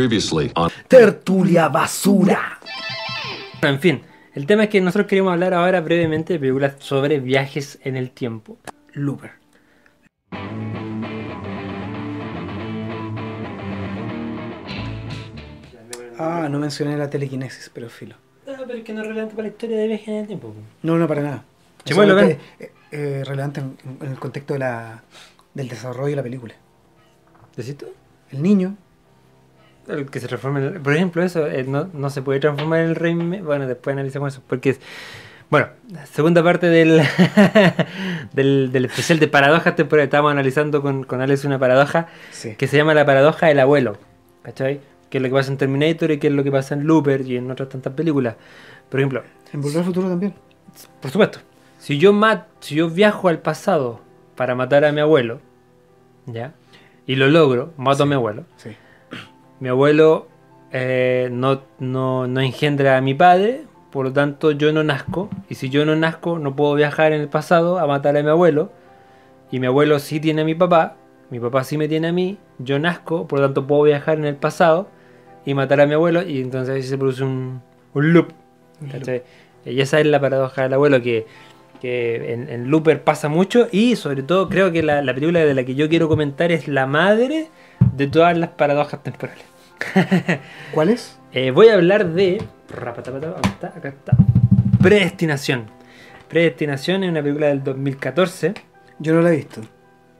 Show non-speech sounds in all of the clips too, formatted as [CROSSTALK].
Previously on Tertulia basura. En fin, el tema es que nosotros queremos hablar ahora brevemente de películas sobre viajes en el tiempo. Looper. Ah, no mencioné la telequinesis, pero filo. Ah, pero es que no es relevante para la historia de viajes en el tiempo. No, no, para nada. Chimuelo, ven. Solamente, eh, eh, relevante en, en el contexto de la, del desarrollo de la película. ¿Decís tú? El niño, El que se transforma en el- Por ejemplo, eso eh, no, no se puede transformar en el rey. Bueno, después analizamos eso. Porque es. Bueno, segunda parte del, [LAUGHS] del, del especial de paradojas temporales. Estábamos analizando con, con Alex una paradoja sí. que se llama la paradoja del abuelo. ¿Cachai? Que es lo que pasa en Terminator y que es lo que pasa en Looper y en otras tantas películas. Por ejemplo, En Volver al Futuro también. por supuesto, si yo mat, si yo viajo al pasado para matar a mi abuelo, ¿ya? Y lo logro, mato a mi abuelo. Sí. Mi abuelo eh, no, no, no engendra a mi padre, por lo tanto yo no nazco. Y si yo no nazco, no puedo viajar en el pasado a matar a mi abuelo. Y mi abuelo sí tiene a mi papá, mi papá sí me tiene a mí, yo nazco, por lo tanto puedo viajar en el pasado y matar a mi abuelo. Y entonces ahí se produce un, un loop. Y esa es la paradoja del abuelo que, que en, en Looper pasa mucho. Y sobre todo creo que la, la película de la que yo quiero comentar es la madre de todas las paradojas temporales. [LAUGHS] ¿Cuál es? Eh, voy a hablar de. Acá está. Predestinación. Predestinación es una película del 2014. Yo no la he visto.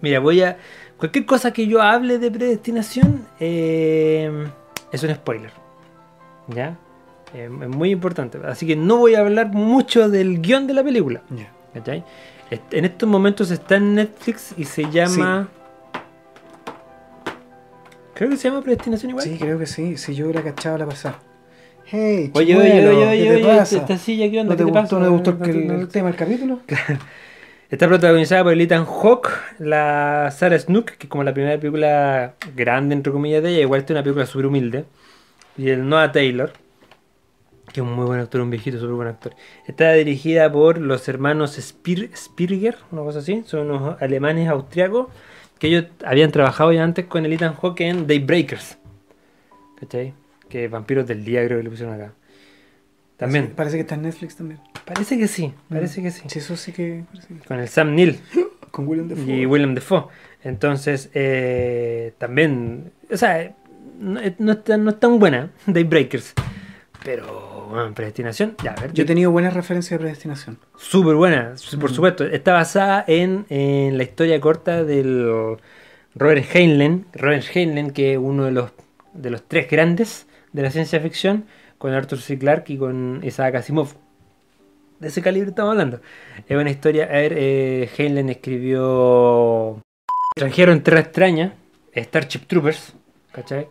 Mira, voy a. Cualquier cosa que yo hable de predestinación eh, es un spoiler. ¿Ya? Eh, es muy importante. Así que no voy a hablar mucho del guion de la película. Est- En estos momentos está en Netflix y se llama. Creo que se llama Predestinación igual. Sí, creo que sí. Si yo hubiera cachado la pasada. Hey, Oye, oye, chimuelo, oye, ¿qué oye, te oye, pasa? esta silla, ¿qué onda? ¿No te ¿Qué gustó, pasa? no te gustó que el, No, no, el tema del capítulo? [LAUGHS] Está protagonizada por el Ethan Hawke, la Sarah Snook, que es como la primera película grande, entre comillas, de ella. Igual es una película súper humilde. Y el Noah Taylor, que es un muy buen actor, un viejito, súper buen actor. Está dirigida por los hermanos Spir Spirger, una cosa así. Son unos alemanes austriacos que ellos habían trabajado ya antes con el Ethan Hawke en Daybreakers. ¿Cachai? Que Vampiros del Día creo que le pusieron acá. También. Sí, parece que está en Netflix también. Parece que sí, parece que sí. Sí, eso sí que... parece que- Con el Sam Neill [LAUGHS] Con William Defoe. y William Defoe. Entonces, eh, también, o sea, no, es- no es tan, no es tan buena [LAUGHS] Daybreakers. Pero, bueno, predestinación, ya, a ver, Yo he tenido buenas referencias de predestinación. súper buena, por Mm. supuesto. Está basada en, en la historia corta del Robert Heinlein, Robert Heinlein, que es uno de los, de los tres grandes de la ciencia ficción, con Arthur C. Clarke y con Isaac Asimov. De ese calibre estamos hablando. Es una historia. A ver, eh, Heinlein escribió Extranjero en Tierra Extraña, Starship Troopers, ¿cachai?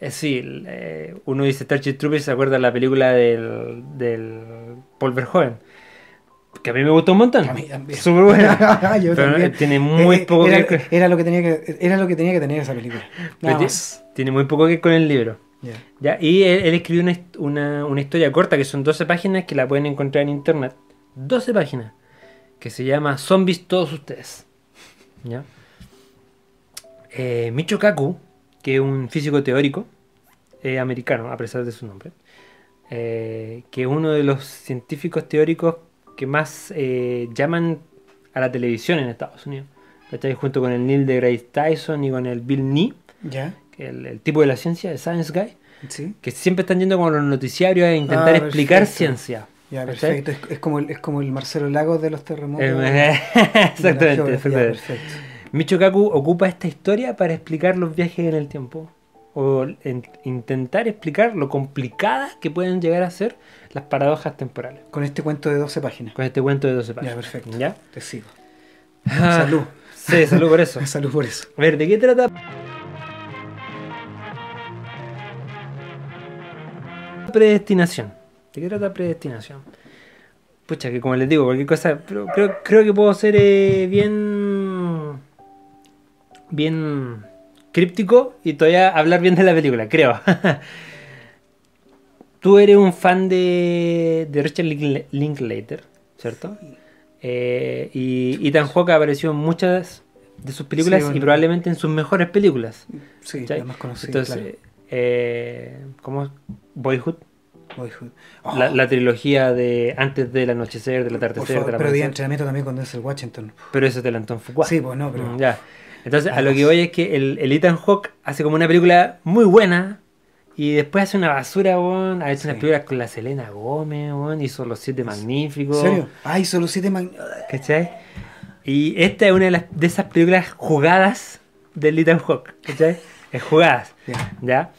Eh, sí, eh, uno dice Starship Troopers y se acuerda de la película del, del Paul Verhoeven. Que a mí me gustó un montón. A mí también. [LAUGHS] Súper buena. [LAUGHS] Yo Pero también. tiene muy Eh, poco era, que ver. era lo que tenía que era lo que tenía que tener esa película. Nada más. Tiene muy poco que ver con el libro. Ya. ¿ya? Y él, él escribió una, una, una historia corta que son 12 páginas que la pueden encontrar en internet. 12 páginas. Que se llama Zombies Todos Ustedes. ¿Ya? Eh, Micho Kaku, que es un físico teórico eh, americano, a pesar de su nombre, eh, que es uno de los científicos teóricos que más eh, llaman a la televisión en Estados Unidos. ¿cachai? Junto con el Neil deGrasse Tyson y con el Bill Nye, Ya. el, el tipo de la ciencia, el Science Guy, Sí. que siempre están yendo con los noticiarios a intentar Ah, explicar ciencia. Ya, perfecto. Es, es como el, es como el Marcelo Lagos de los terremotos. [LAUGHS] De la Exactamente. geografía, exactamente. perfecto. Micho Kaku ocupa esta historia para explicar los viajes en el tiempo. O en- intentar explicar lo complicadas que pueden llegar a ser las paradojas temporales. Con este cuento de 12 páginas. Con este cuento de 12 páginas. Ya, perfecto. ¿Ya? Te sigo. [LAUGHS] Ah, Salud. Sí, salud por eso. [LAUGHS] Salud por eso. A ver, ¿de qué trata? Predestinación. ¿De qué trata predestinación? Pucha, que como les digo, cualquier cosa. Pero creo, creo que puedo ser eh, bien. Bien críptico y todavía hablar bien de la película, creo. [LAUGHS] Tú eres un fan de, de Richard Linkla- Linklater, ¿cierto? Eh, y Ethan Hawke apareció en muchas de sus películas Sí, bueno. y probablemente en sus mejores películas. Sí, ¿cachai? la más conocida. Entonces, claro. eh, ¿cómo? Boyhood. Boyhood. Oh, La, la trilogía de antes del anochecer, del atardecer, favor, del pero día de entrenamiento también con Denzel Washington. Pero eso te lo Anton Fuqua. Sí, pues no, pero. Ya. Entonces, a Ah, lo que voy es que el, el Ethan Hawke hace como una película muy buena y después hace una basura, weón. Ha hecho Sí. unas películas con la Selena Gómez, weón. Hizo Los Siete Magníficos. ¿En serio? Ay, solo siete man... ¿Cachai? Y esta es una de, las, de esas películas jugadas del Ethan Hawke, ¿cachai? Es jugadas, Ya. ¿ya?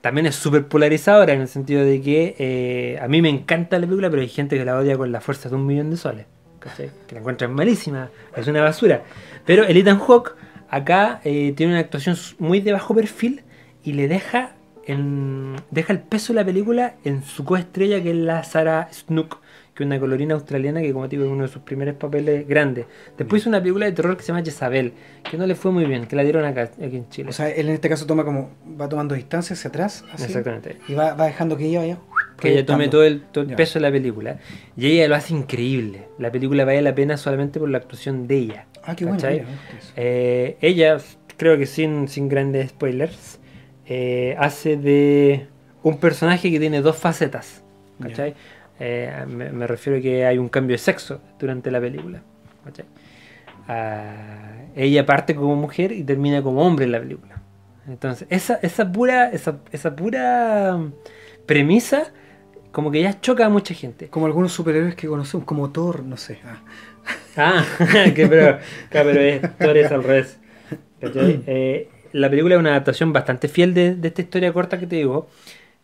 También es súper polarizadora en el sentido de que eh, a mí me encanta la película, pero hay gente que la odia con la fuerza de un millón de soles, ¿cachai? Que la encuentran malísima, es una basura. Pero el Ethan Hawke acá eh, tiene una actuación muy de bajo perfil y le deja, en, deja el peso de la película en su coestrella que es la Sarah Snook, que es una colorina australiana que como te digo es uno de sus primeros papeles grandes. Después hizo una película de terror que se llama Jezabel, que no le fue muy bien, que la dieron acá, aquí en Chile. O sea, él en este caso toma como. Va tomando distancia hacia atrás. Así, Exactamente. Y va, va dejando que ella vaya. Que ella tome todo el, todo el Ya. peso de la película. Y ella lo hace increíble. La película vale la pena solamente por la actuación de ella. Ah, qué bueno. Eh, ella, creo que sin, sin grandes spoilers, eh, hace de un personaje que tiene dos facetas. ¿cachai? Eh, me, me refiero a que hay un cambio de sexo durante la película. ¿cachai? Ah, ella parte como mujer y termina como hombre en la película. Entonces, esa, esa pura, esa, esa pura premisa, como que ya choca a mucha gente. Como algunos superhéroes que conocemos, como Thor, no sé. ah. Ah, [LAUGHS] que pero, claro, pero es, Thor es al revés. [LAUGHS] Eh, la película es una adaptación bastante fiel de, de esta historia corta que te digo.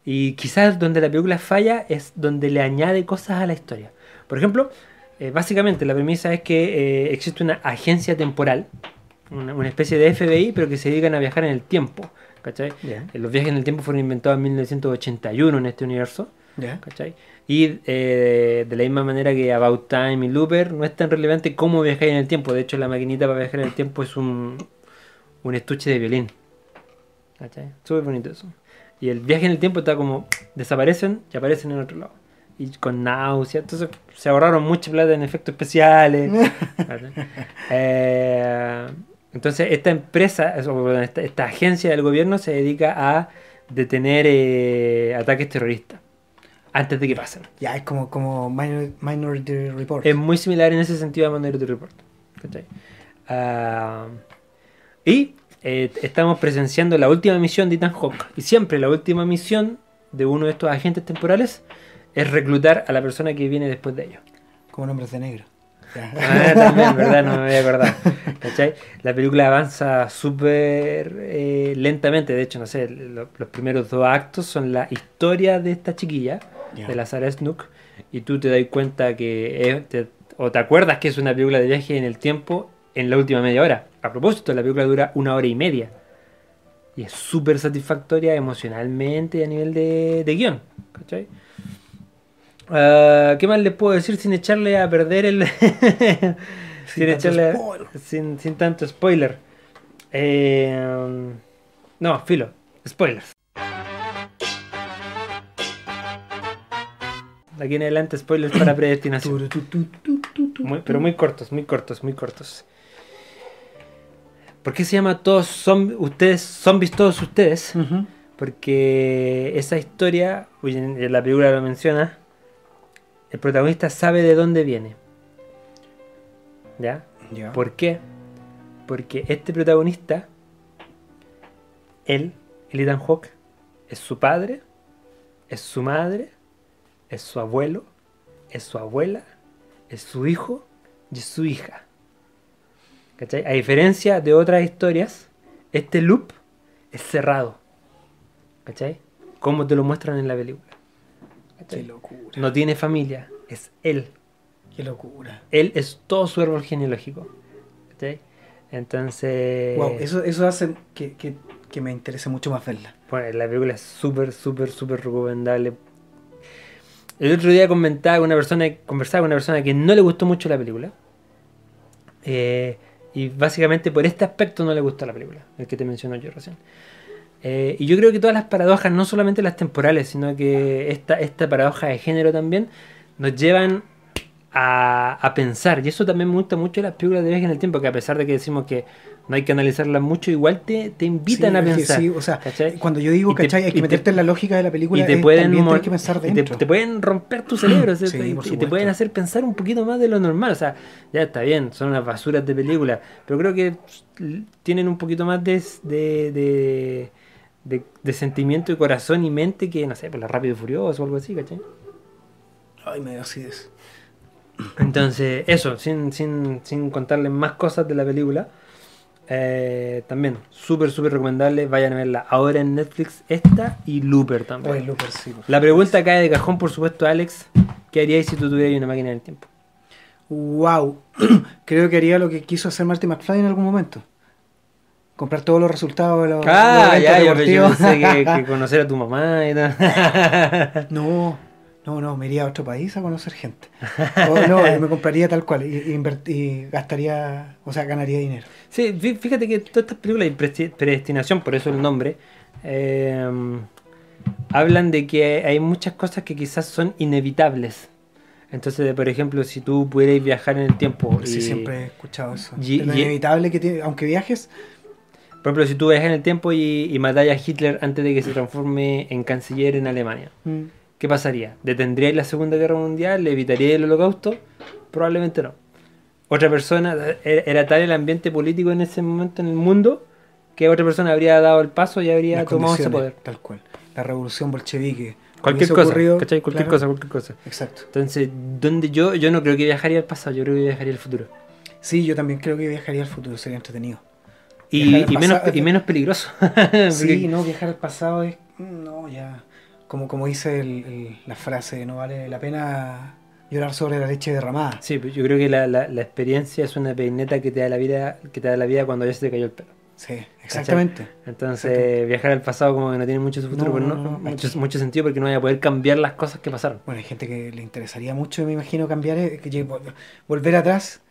Y quizás donde la película falla es donde le añade cosas a la historia. Por ejemplo, eh, básicamente la premisa es que eh, existe una agencia temporal, una, una especie de FBI, pero que se dedican a viajar en el tiempo. Eh, Los viajes en el tiempo fueron inventados en 1981 en este universo. Y eh, de la misma manera que About Time y Looper, no es tan relevante cómo viajar en el tiempo. De hecho, la maquinita para viajar en el tiempo es un, un estuche de violín. ¿Cachai? Súper bonito eso. Y el viaje en el tiempo está como desaparecen y aparecen en otro lado. Y con náusea. Entonces se ahorraron mucha plata en efectos especiales. [LAUGHS] Eh, entonces esta empresa, esta agencia del gobierno se dedica a detener eh, ataques terroristas antes de que pasen. Ya, es como, como Minor- Minority Report. Es muy similar en ese sentido a Minority Report. ¿cachai? Ah, y eh, estamos presenciando la última misión de Ethan Hawke. Y siempre la última misión de uno de estos agentes temporales es reclutar a la persona que viene después de ellos. Como Nombres de Negro. [LAUGHS] Ah, también, ¿verdad? No me voy a acordar. ¿Cachai? La película avanza súper eh, lentamente. De hecho, no sé, lo- los primeros dos actos son la historia de esta chiquilla, De la Sarah Snook, y tú te das cuenta que es- te- o te acuerdas que es una película de viaje en el tiempo en la última media hora. A propósito, la película dura una hora y media. Y es súper satisfactoria emocionalmente y a nivel de, de guion. ¿Cachai? Ah, ¿Qué más les puedo decir sin echarle a perder el. [LAUGHS] sin, tanto echarle. spoiler. Sin, sin tanto spoiler. Eh, no, filo. Spoilers. De aquí en adelante, spoilers para [COUGHS] predestinación. Muy- pero muy cortos, muy cortos, muy cortos. ¿Por qué se llama todos zombies, ustedes, zombies todos ustedes? Porque esa historia, en la película lo menciona, el protagonista sabe de dónde viene. ¿Ya? Ya. ¿Por qué? Porque este protagonista, él, el Ethan Hawke, es su padre, es su madre, es su abuelo, es su abuela, es su hijo y es su hija. ¿Cachai? A diferencia de otras historias, este loop es cerrado. ¿Cachai? Como te lo muestran en la película. Qué ¿Cachai? locura. No tiene familia, es él. Qué locura. Él es todo su árbol genealógico. ¿cachai? Entonces, Wow, eso, eso hace que, que, que me interese mucho más verla. bueno, la película es súper, súper, súper recomendable. El otro día comentaba con una persona, conversaba con una persona que no le gustó mucho la película. Eh, y básicamente por este aspecto no le gustó la película, el que te mencionó yo recién. Eh, y yo creo que todas las paradojas, no solamente las temporales, sino que esta, esta paradoja de género también, nos llevan a, a pensar. Y eso también me gusta mucho de las películas de viaje en el tiempo, que a pesar de que decimos que no hay que analizarla mucho, igual te, te invitan Sí, a es pensar. sí, o sea, ¿cachai? cuando yo digo, te- ¿cachai? Hay que te- meterte en la lógica de la película. y te es- pueden hay que pensar y te, pueden romper tu cerebro [CLEARS THROAT] ¿sí? Y, te pueden hacer pensar un poquito más de lo normal o sea ya está bien son unas basuras de película pero creo que tienen un poquito más de de, de, de- de sentimiento y corazón y mente que no sé por la rápido y furioso o algo así ¿cachai? Ay, me dio acidez. entonces eso sin, sin, sin contarles más cosas de la película eh, también súper súper recomendable vayan a verla ahora en Netflix esta y Looper también Looper, sí. La pregunta cae de cajón, por supuesto, Alex. ¿Qué haríais si tú tuvieras una máquina del tiempo? Wow. [CLEARS THROAT] Creo que haría lo que quiso hacer Marty McFly en algún momento. Comprar todos los resultados de los, Ah, los ya, yo, pensé que [LAUGHS] conocer a tu mamá y tal. No, no, no, me iría a otro país a conocer gente. O no, [LAUGHS] me compraría tal cual y, y gastaría, o sea, ganaría dinero. Sí, fí- fíjate que todas estas películas de predestinación, por eso el nombre, eh, hablan de que hay muchas cosas que quizás son inevitables. Entonces, por ejemplo, si tú pudierais viajar en el tiempo y, Sí, siempre he escuchado eso. y- lo inevitable que tiene, aunque viajes, por ejemplo, si tú viajas en el tiempo y, y matáis a Hitler antes de que se transforme en canciller en Alemania, mm, ¿qué pasaría? ¿Detendríais la Segunda Guerra Mundial? ¿Le evitaríais el holocausto? Probablemente no. Otra persona, era, era tal el ambiente político en ese momento en el mundo que otra persona habría dado el paso y habría las tomado ese poder. Tal cual. La revolución bolchevique. Cualquier cosa, ocurrido, ¿cachai? Cualquier claro. cosa, cualquier cosa. Exacto. Entonces, donde yo, yo no creo que viajaría al pasado, yo creo que viajaría al futuro. Sí, yo también creo que viajaría al futuro, sería entretenido. Y, menos, y menos peligroso. [LAUGHS] Sí, no, viajar al pasado es. No, ya. Como, como dice el- el- la frase, no vale la pena llorar sobre la leche derramada. Sí, yo creo que la, la- la experiencia es una peineta que te da la vida, que te da la vida cuando ya se te cayó el pelo. Sí, exactamente. Entonces, viajar al pasado como que no tiene mucho futuro, No, mucho, mucho sentido porque no vaya a poder cambiar las cosas que pasaron. Bueno, hay gente que le interesaría mucho, me imagino, cambiar, eh, que volver atrás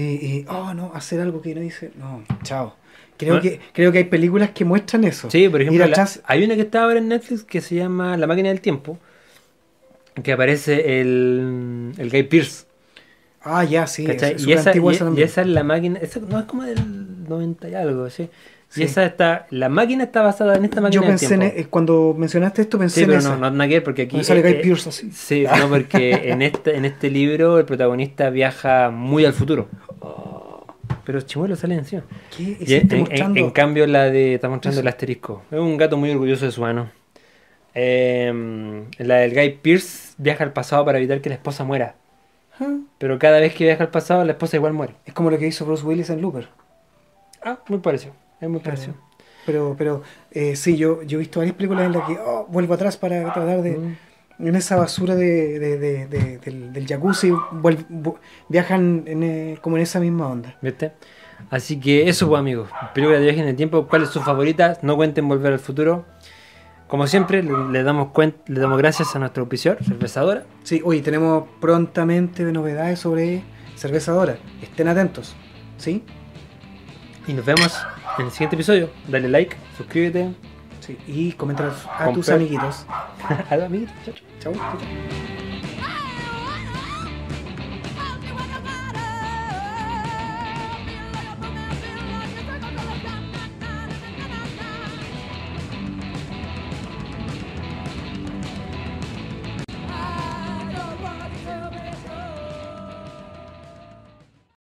y, y, oh, no, hacer algo que no dice. No, chao. Creo, Bueno. que, creo que hay películas que muestran eso. Sí, por ejemplo, la- hay una que está ahora en Netflix que se llama La máquina del tiempo, que aparece el, el Guy Pierce. Ah, ya, sí. y, esa, antigua y- esa y también. esa es la máquina, esa no es como del 90 y algo, ¿sí? Sí. Y esa está, la máquina está basada en esta máquina Yo del pensé en, tiempo. eh, cuando mencionaste esto, pensé Sí, pero en no, esa. no, ver, porque aquí... Donde sale Guy eh, eh, Pearce así. Sí, no, porque [LAUGHS] en este, en este libro el protagonista viaja muy al futuro. Pero Chimuelo sale encima. ¿Qué en, hiciste en- cambio la de... Está mostrando Eso. el asterisco. Es un gato muy orgulloso de su mano. Eh, la del Guy Pierce viaja al pasado para evitar que la esposa muera. Ah, Pero cada vez que viaja al pasado la esposa igual muere. Es como lo que hizo Bruce Willis en Looper. Ah, muy parecido. Es muy Claro. parecido. Pero, pero eh, sí, yo, yo he visto varias películas en las que oh, vuelvo atrás para tratar de. Mm. En esa basura de, de- de- de- del, del jacuzzi vuel- vu- viajan en, eh, como en esa misma onda. ¿Viste? Así que eso, pues, amigos. Película de viaje en el tiempo. ¿Cuál es su favorita? No cuenten volver al futuro. Como siempre, le, le damos le damos gracias a nuestro auspiciador, cervezadora. Sí, hoy tenemos prontamente novedades sobre cervezadora. Estén atentos. ¿Sí? Y nos vemos en el siguiente episodio. Dale like, suscríbete. Sí. Y comentar a tus amiguitos. [LAUGHS] Adiós, amiguitos. Chao, chao.